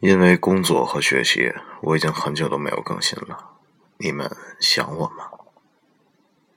因为工作和学习我已经很久都没有更新了。你们想我吗？